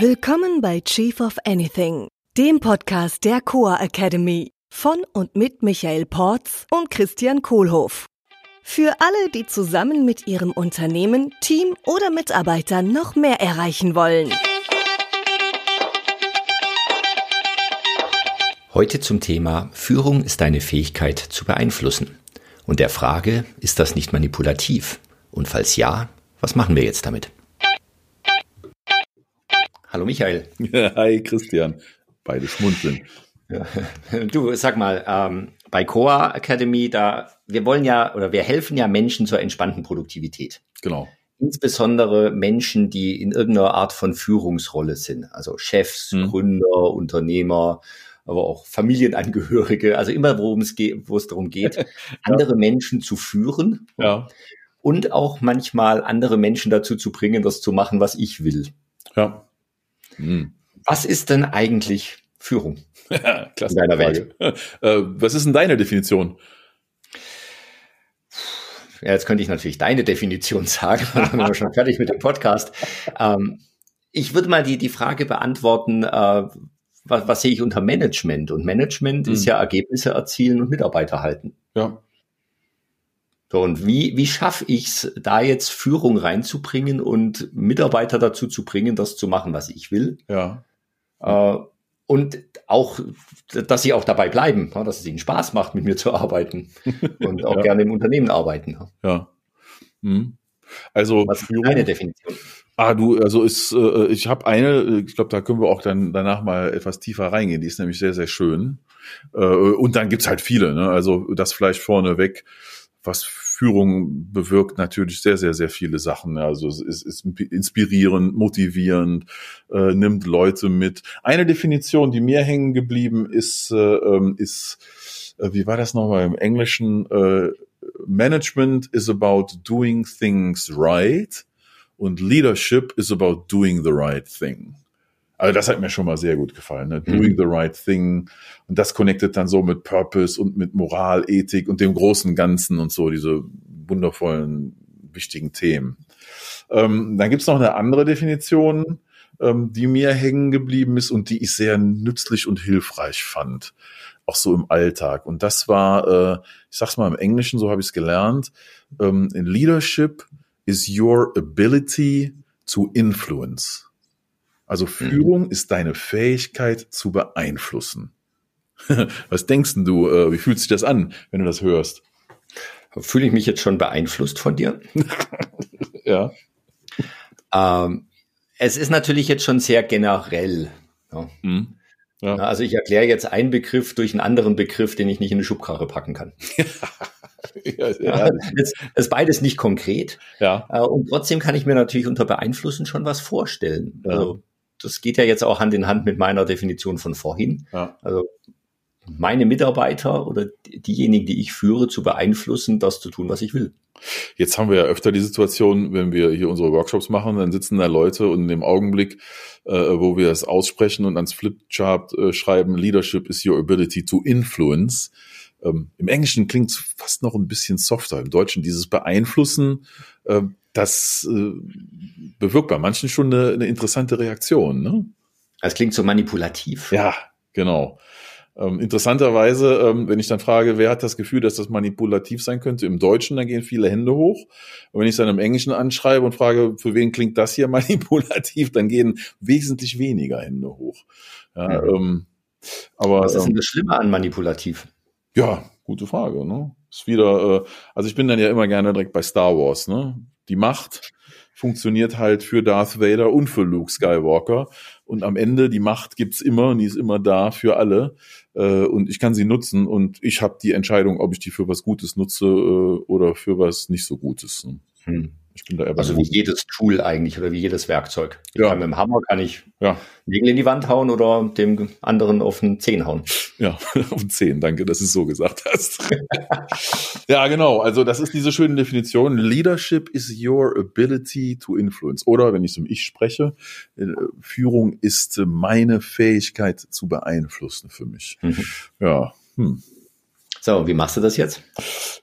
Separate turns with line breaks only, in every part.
Willkommen bei Chief of Anything, dem Podcast der Coa Academy von und mit Michael Porz und Christian Kohlhoff. Für alle, die zusammen mit ihrem Unternehmen, Team oder Mitarbeitern noch mehr erreichen wollen.
Heute zum Thema Führung ist deine Fähigkeit zu beeinflussen. Und der Frage, ist das nicht manipulativ? Und falls ja, was machen wir jetzt damit? Hallo Michael.
Hi Christian. Beide schmunzeln.
Du, sag mal, ähm, bei Coa Academy, da wir wollen ja oder wir helfen ja Menschen zur entspannten Produktivität.
Genau.
Insbesondere Menschen, die in irgendeiner Art von Führungsrolle sind, also Chefs, hm. Gründer, Unternehmer, aber auch Familienangehörige, also immer, worum es geht, wo es darum geht, andere ja. Menschen zu führen.
Ja.
Und auch manchmal andere Menschen dazu zu bringen, das zu machen, was ich will.
Ja.
Hm. Was ist denn eigentlich Führung
Klasse in deiner Welt? Äh, was ist denn deine Definition?
Ja, jetzt könnte ich natürlich deine Definition sagen, dann sind wir schon fertig mit dem Podcast. Ähm, ich würde mal die, die Frage beantworten, äh, was, was sehe ich unter Management? Und Management hm. ist ja Ergebnisse erzielen und Mitarbeiter halten.
Ja.
So, und wie, wie schaffe ich es, da jetzt Führung reinzubringen und Mitarbeiter dazu zu bringen, das zu machen, was ich will?
Ja.
Äh, und auch, dass sie auch dabei bleiben, ja, dass es ihnen Spaß macht, mit mir zu arbeiten und auch ja. gerne im Unternehmen arbeiten.
Ja. Hm. Also
was ist deine Definition?
Ah, du, also ist, äh, ich habe eine, ich glaube, da können wir auch dann danach mal etwas tiefer reingehen. Die ist nämlich sehr, sehr schön. Äh, und dann gibt's halt viele. Ne? Also das vielleicht vorneweg was Führung bewirkt natürlich sehr, sehr, sehr viele Sachen. Also es ist, ist inspirierend, motivierend, äh, nimmt Leute mit. Eine Definition, die mir hängen geblieben ist, äh, ähm, ist, äh, wie war das nochmal im Englischen? Äh, Management is about doing things right und Leadership is about doing the right thing. Also das hat mir schon mal sehr gut gefallen. Ne? Doing mhm. the right thing. Und das connectet dann so mit Purpose und mit Moral, Ethik und dem großen Ganzen und so, diese wundervollen, wichtigen Themen. Ähm, dann gibt's noch eine andere Definition, ähm, die mir hängen geblieben ist und die ich sehr nützlich und hilfreich fand. Auch so im Alltag. Und das war, äh, ich sag's mal im Englischen, so habe ich es gelernt, ähm, Leadership is your ability to influence. Also mhm. Führung mhm. ist deine Fähigkeit zu beeinflussen. Was denkst du, äh, wie fühlt sich das an, wenn du das hörst?
Fühle ich mich jetzt schon beeinflusst von dir?
ja.
Ähm, es ist natürlich jetzt schon sehr generell. Ja. Mhm. Ja. Also ich erkläre jetzt einen Begriff durch einen anderen Begriff, den ich nicht in eine Schubkarre packen kann. ja, ja. Es ist beides nicht konkret.
Ja.
Äh, und trotzdem kann ich mir natürlich unter Beeinflussen schon was vorstellen. Ja. Also das geht ja jetzt auch Hand in Hand mit meiner Definition von vorhin.
Ja.
Also meine Mitarbeiter oder diejenigen, die ich führe, zu beeinflussen, das zu tun, was ich will.
Jetzt haben wir ja öfter die Situation, wenn wir hier unsere Workshops machen, dann sitzen da Leute und in dem Augenblick, äh, wo wir das aussprechen und ans Flipchart äh, schreiben, Leadership is your ability to influence. Ähm, Im Englischen klingt es fast noch ein bisschen softer. Im Deutschen dieses Beeinflussen, äh, das äh, bewirkt bei manchen schon eine, eine interessante Reaktion. Ne?
Das klingt so manipulativ.
Ja, genau. Ähm, interessanterweise, ähm, wenn ich dann frage, wer hat das Gefühl, dass das manipulativ sein könnte, im Deutschen, dann gehen viele Hände hoch. Und wenn ich es dann im Englischen anschreibe und frage, für wen klingt das hier manipulativ, dann gehen wesentlich weniger Hände hoch. Ja, mhm. ähm, aber,
Was ist denn
ähm,
das Schlimme an manipulativ?
Ja, gute Frage. Ne? Ist wieder, äh, also ich bin dann ja immer gerne direkt bei Star Wars. Ne? Die Macht funktioniert halt für Darth Vader und für Luke Skywalker. Und am Ende, die Macht gibt's immer und die ist immer da für alle. Äh, und ich kann sie nutzen und ich habe die Entscheidung, ob ich die für was Gutes nutze äh, oder für was nicht so Gutes. Ne?
Hm. Ich bin da eher also wie jedes Tool eigentlich oder wie jedes Werkzeug.
Ja.
Kann mit dem Hammer kann ich
ja.
Nägel in die Wand hauen oder dem anderen auf den Zehen hauen.
Ja, auf den Zehen, danke, dass du es so gesagt hast. ja, genau. Also das ist diese schöne Definition. Leadership is your ability to influence. Oder wenn ich zum Ich spreche, äh, Führung ist meine Fähigkeit zu beeinflussen für mich. Mhm. Ja. Hm.
So, wie machst du das jetzt?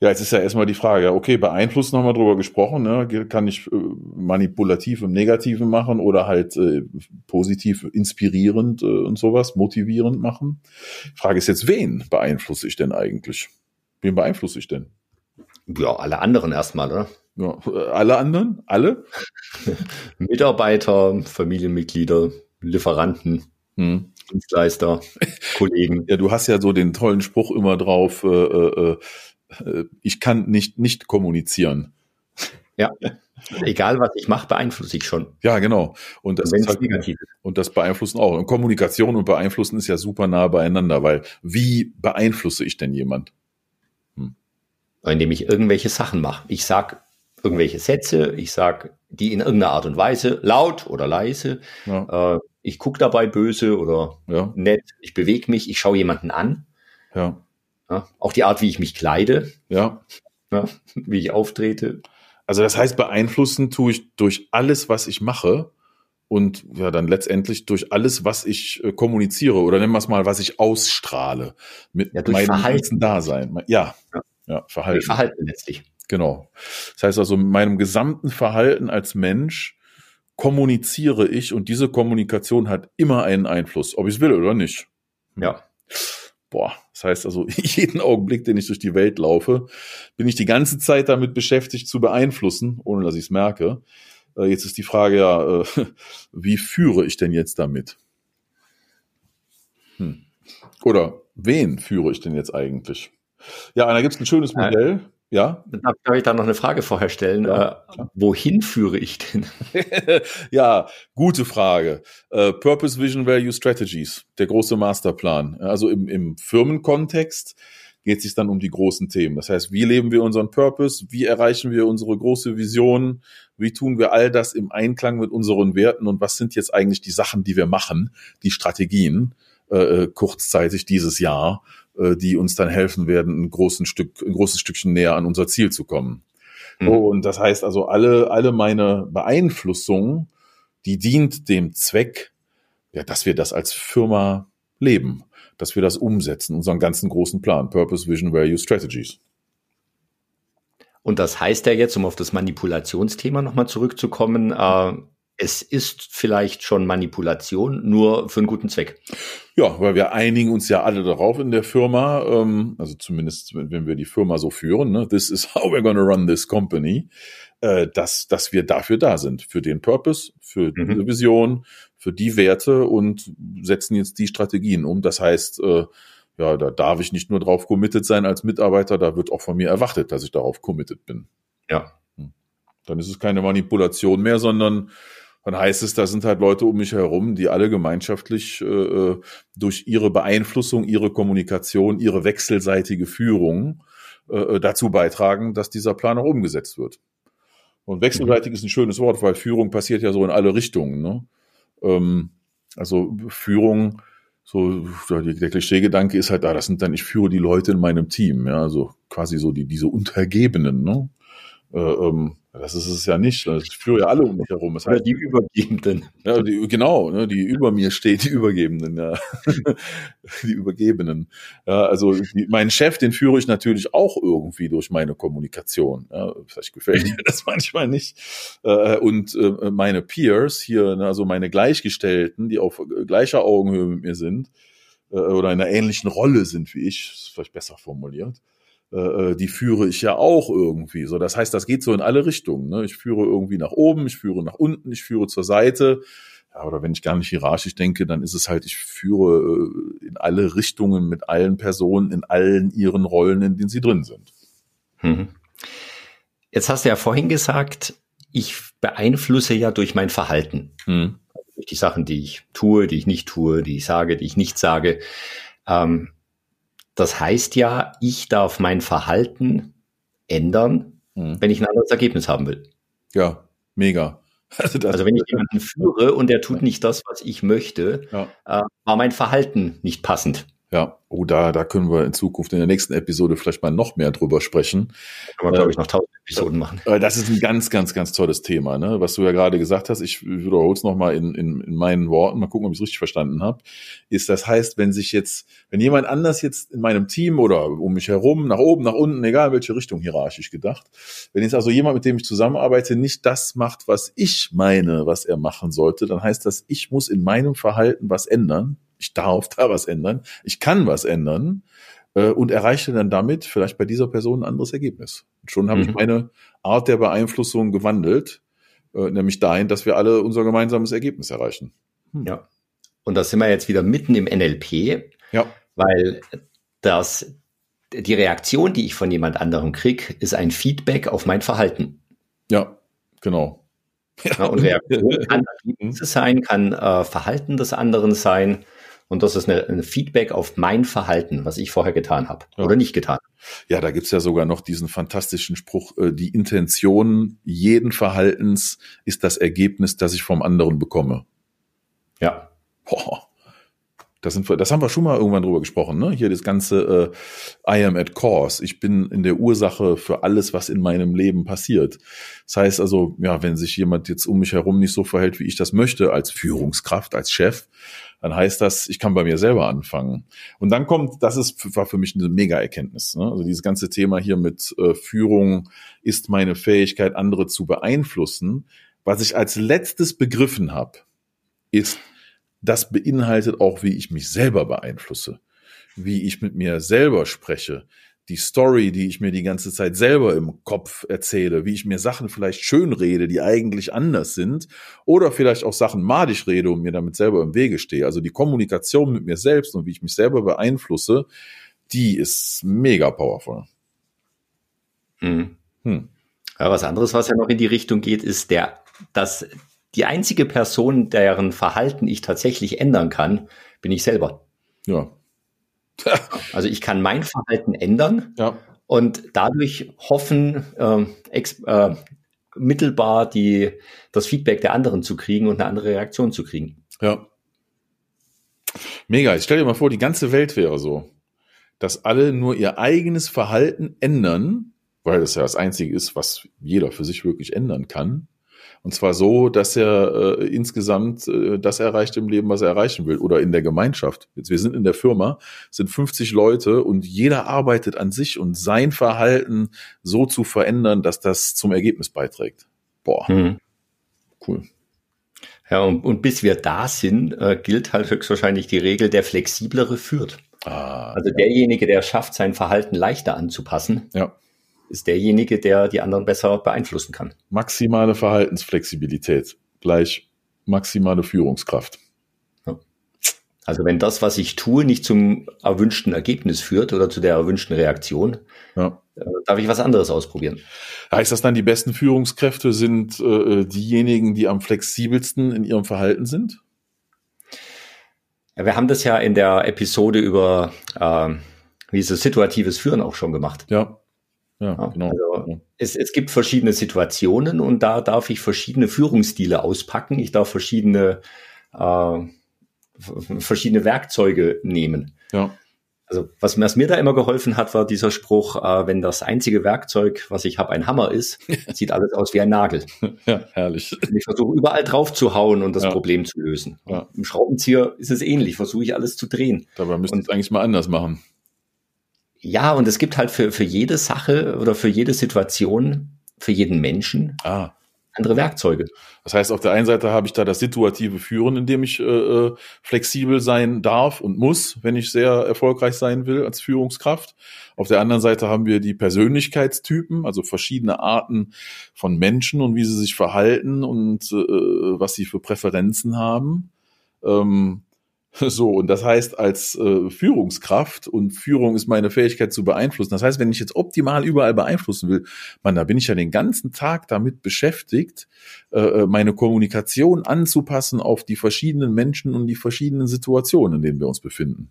Ja, jetzt ist ja erstmal die Frage, okay, beeinflussen haben wir drüber gesprochen, ne? kann ich äh, manipulativ im Negativen machen oder halt äh, positiv inspirierend äh, und sowas, motivierend machen. Die Frage ist jetzt, wen beeinflusse ich denn eigentlich? Wen beeinflusse ich denn?
Ja, alle anderen erstmal, oder?
Ja, alle anderen? Alle?
Mitarbeiter, Familienmitglieder, Lieferanten. Hm. Dienstleister, Kollegen.
Ja, du hast ja so den tollen Spruch immer drauf, äh, äh, äh, ich kann nicht nicht kommunizieren.
Ja. Egal was ich mache, beeinflusse ich schon.
Ja, genau. Und das,
ist halt,
und das beeinflussen auch. Und Kommunikation und beeinflussen ist ja super nah beieinander, weil wie beeinflusse ich denn jemand?
Hm. Indem ich irgendwelche Sachen mache. Ich sag irgendwelche Sätze, ich sag die in irgendeiner Art und Weise laut oder leise. Ja. Äh, ich gucke dabei böse oder ja. nett, ich bewege mich, ich schaue jemanden an.
Ja.
Auch die Art, wie ich mich kleide.
Ja.
Wie ich auftrete.
Also das heißt, beeinflussen tue ich durch alles, was ich mache und ja dann letztendlich durch alles, was ich äh, kommuniziere oder nennen wir es mal, was ich ausstrahle mit ja, meinem Verhalten. ganzen Dasein. Ja, ja, ja Verhalten. Durch
Verhalten letztlich.
Genau. Das heißt also, mit meinem gesamten Verhalten als Mensch kommuniziere ich und diese Kommunikation hat immer einen Einfluss, ob ich es will oder nicht.
Ja.
Boah, das heißt also, jeden Augenblick, den ich durch die Welt laufe, bin ich die ganze Zeit damit beschäftigt zu beeinflussen, ohne dass ich es merke. Äh, jetzt ist die Frage ja, äh, wie führe ich denn jetzt damit? Hm. Oder wen führe ich denn jetzt eigentlich? Ja, da gibt es ein schönes Modell. Ja.
Darf, darf ich da noch eine Frage vorher stellen? Ja, äh, wohin führe ich denn?
ja, gute Frage. Äh, Purpose, Vision, Value, Strategies, der große Masterplan. Also im, im Firmenkontext geht es sich dann um die großen Themen. Das heißt, wie leben wir unseren Purpose? Wie erreichen wir unsere große Vision? Wie tun wir all das im Einklang mit unseren Werten? Und was sind jetzt eigentlich die Sachen, die wir machen, die Strategien, äh, äh kurzzeitig dieses Jahr? Äh, die uns dann helfen werden, ein, großen Stück, ein großes Stückchen näher an unser Ziel zu kommen. Mhm. Und das heißt also, alle, alle meine Beeinflussung, die dient dem Zweck, ja, dass wir das als Firma leben, dass wir das umsetzen, unseren ganzen großen Plan, Purpose, Vision, Value, Strategies.
Und das heißt ja jetzt, um auf das Manipulationsthema nochmal zurückzukommen, äh, es ist vielleicht schon Manipulation, nur für einen guten Zweck.
Ja, weil wir einigen uns ja alle darauf in der Firma, ähm, also zumindest wenn wir die Firma so führen, ne, this is how we're gonna run this company, äh, dass, dass wir dafür da sind, für den Purpose, für mhm. diese Vision, für die Werte und setzen jetzt die Strategien um. Das heißt, äh, ja, da darf ich nicht nur drauf committed sein als Mitarbeiter, da wird auch von mir erwartet, dass ich darauf committed bin.
Ja.
Hm. Dann ist es keine Manipulation mehr, sondern dann heißt es, da sind halt Leute um mich herum, die alle gemeinschaftlich äh, äh, durch ihre Beeinflussung, ihre Kommunikation, ihre wechselseitige Führung äh, äh, dazu beitragen, dass dieser Plan auch umgesetzt wird. Und wechselseitig mhm. ist ein schönes Wort, weil Führung passiert ja so in alle Richtungen. Ne? Ähm, also Führung, so der Klischeegedanke ist halt, ah, das sind dann, ich führe die Leute in meinem Team, ja, also quasi so die diese Untergebenen, ne? Äh, ähm, das ist es ja nicht. Ich führe ja alle um mich herum.
Das heißt, die Übergebenden.
Ja, die, genau, ne, die über mir stehen, die Übergebenden, ja. die Übergebenen. Ja, also die, meinen Chef, den führe ich natürlich auch irgendwie durch meine Kommunikation. Ja, vielleicht gefällt mir das manchmal nicht. Äh, und äh, meine Peers hier, ne, also meine Gleichgestellten, die auf gleicher Augenhöhe mit mir sind, äh, oder in einer ähnlichen Rolle sind wie ich, ist vielleicht besser formuliert, äh, äh, die führe ich ja auch irgendwie. So, das heißt, das geht so in alle Richtungen. Ne? Ich führe irgendwie nach oben, ich führe nach unten, ich führe zur Seite. Ja, oder wenn ich gar nicht hierarchisch denke, dann ist es halt, ich führe äh, in alle Richtungen mit allen Personen in allen ihren Rollen, in denen sie drin sind.
Mhm. Jetzt hast du ja vorhin gesagt, ich beeinflusse ja durch mein Verhalten. Mhm. Durch die Sachen, die ich tue, die ich nicht tue, die ich sage, die ich nicht sage. Ähm, das heißt ja, ich darf mein Verhalten ändern, mhm. wenn ich ein anderes Ergebnis haben will.
Ja, mega.
Also, also wenn ich jemanden führe und der tut nicht das, was ich möchte, ja. äh, war mein Verhalten nicht passend.
Ja, oh, da, da können wir in Zukunft in der nächsten Episode vielleicht mal noch mehr drüber sprechen.
Kann man, glaube ich, noch tausend Episoden machen.
Äh, das ist ein ganz, ganz, ganz tolles Thema, ne? was du ja gerade gesagt hast. Ich wiederhole es nochmal in, in, in meinen Worten, mal gucken, ob ich es richtig verstanden habe. Ist das heißt, wenn sich jetzt, wenn jemand anders jetzt in meinem Team oder um mich herum, nach oben, nach unten, egal welche Richtung hierarchisch gedacht, wenn jetzt also jemand, mit dem ich zusammenarbeite, nicht das macht, was ich meine, was er machen sollte, dann heißt das, ich muss in meinem Verhalten was ändern ich darf da was ändern, ich kann was ändern äh, und erreiche dann damit vielleicht bei dieser Person ein anderes Ergebnis. Und schon habe mhm. ich meine Art der Beeinflussung gewandelt, äh, nämlich dahin, dass wir alle unser gemeinsames Ergebnis erreichen.
Hm. Ja. Und da sind wir jetzt wieder mitten im NLP, ja. weil das, die Reaktion, die ich von jemand anderem kriege, ist ein Feedback auf mein Verhalten.
Ja, genau.
Ja. und Reaktion kann sein, kann äh, Verhalten des anderen sein. Und das ist eine, ein Feedback auf mein Verhalten, was ich vorher getan habe ja. oder nicht getan.
Ja, da gibt's ja sogar noch diesen fantastischen Spruch, äh, die Intention jeden Verhaltens ist das Ergebnis, das ich vom anderen bekomme.
Ja.
Boah. Das, sind wir, das haben wir schon mal irgendwann drüber gesprochen, ne? Hier das ganze äh, I am at cause. Ich bin in der Ursache für alles, was in meinem Leben passiert. Das heißt also, ja, wenn sich jemand jetzt um mich herum nicht so verhält, wie ich das möchte, als Führungskraft, als Chef, dann heißt das, ich kann bei mir selber anfangen. Und dann kommt, das ist war für mich eine Mega-Erkenntnis. Ne? Also dieses ganze Thema hier mit äh, Führung ist meine Fähigkeit, andere zu beeinflussen. Was ich als letztes begriffen habe, ist, das beinhaltet auch, wie ich mich selber beeinflusse, wie ich mit mir selber spreche, die Story, die ich mir die ganze Zeit selber im Kopf erzähle, wie ich mir Sachen vielleicht schön rede, die eigentlich anders sind, oder vielleicht auch Sachen madig rede und mir damit selber im Wege stehe. Also die Kommunikation mit mir selbst und wie ich mich selber beeinflusse, die ist mega powerful.
Mhm. Hm. Ja, was anderes, was ja noch in die Richtung geht, ist der, dass die einzige Person, deren Verhalten ich tatsächlich ändern kann, bin ich selber.
Ja.
also ich kann mein Verhalten ändern ja. und dadurch hoffen, äh, ex, äh, mittelbar die, das Feedback der anderen zu kriegen und eine andere Reaktion zu kriegen.
Ja. Mega. Ich stell dir mal vor, die ganze Welt wäre so, dass alle nur ihr eigenes Verhalten ändern, weil das ja das Einzige ist, was jeder für sich wirklich ändern kann. Und zwar so, dass er äh, insgesamt äh, das erreicht im Leben, was er erreichen will oder in der Gemeinschaft. Jetzt, wir sind in der Firma, sind 50 Leute und jeder arbeitet an sich und sein Verhalten so zu verändern, dass das zum Ergebnis beiträgt. Boah, mhm. cool.
Ja, und, und bis wir da sind, äh, gilt halt höchstwahrscheinlich die Regel, der Flexiblere führt. Ah, also derjenige, der schafft, sein Verhalten leichter anzupassen, ja ist derjenige, der die anderen besser beeinflussen kann.
Maximale Verhaltensflexibilität gleich maximale Führungskraft.
Also wenn das, was ich tue, nicht zum erwünschten Ergebnis führt oder zu der erwünschten Reaktion, ja. Äh, darf ich was anderes ausprobieren.
Heißt das dann, die besten Führungskräfte sind äh, diejenigen, die am flexibelsten in ihrem Verhalten sind?
Ja, wir haben das ja in der Episode über äh, wie ist es, situatives Führen auch schon gemacht.
Ja. Ja, genau.
Also es, es gibt verschiedene Situationen und da darf ich verschiedene Führungsstile auspacken. Ich darf verschiedene, äh, verschiedene Werkzeuge nehmen.
Ja.
Also was, was, mir da immer geholfen hat, war dieser Spruch, äh, wenn das einzige Werkzeug, was ich habe, ein Hammer ist, sieht alles aus wie ein Nagel.
Ja, herrlich.
Und ich versuche überall drauf zu hauen und das ja. Problem zu lösen. Ja. Im Schraubenzieher ist es ähnlich, versuche ich alles zu drehen.
Dabei müsste es eigentlich mal anders machen.
Ja, und es gibt halt für, für jede Sache oder für jede Situation, für jeden Menschen ah. andere Werkzeuge.
Das heißt, auf der einen Seite habe ich da das situative Führen, in dem ich äh, äh, flexibel sein darf und muss, wenn ich sehr erfolgreich sein will als Führungskraft. Auf der anderen Seite haben wir die Persönlichkeitstypen, also verschiedene Arten von Menschen und wie sie sich verhalten und äh, was sie für Präferenzen haben. Ähm, so, und das heißt, als äh, Führungskraft, und Führung ist meine Fähigkeit zu beeinflussen. Das heißt, wenn ich jetzt optimal überall beeinflussen will, man, da bin ich ja den ganzen Tag damit beschäftigt, äh, äh, meine Kommunikation anzupassen auf die verschiedenen Menschen und die verschiedenen Situationen, in denen wir uns befinden.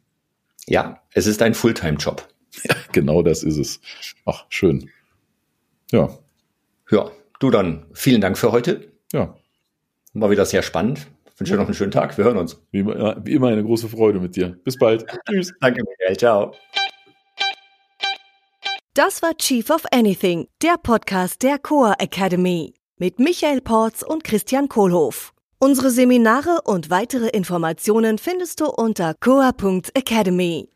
Ja, es ist ein Fulltime-Job.
Ja, genau das ist es. Ach, schön. Ja.
Ja, du dann, vielen Dank für heute.
Ja.
War wieder sehr spannend wünsche dir noch einen schönen Tag. Wir hören uns.
Wie, wie immer eine große Freude mit dir. Bis bald.
Tschüss. Danke, Michael. Ciao.
Das war Chief of Anything, der Podcast der Coa Academy mit Michael Porz und Christian Kohlhoff. Unsere Seminare und weitere Informationen findest du unter coa.academy.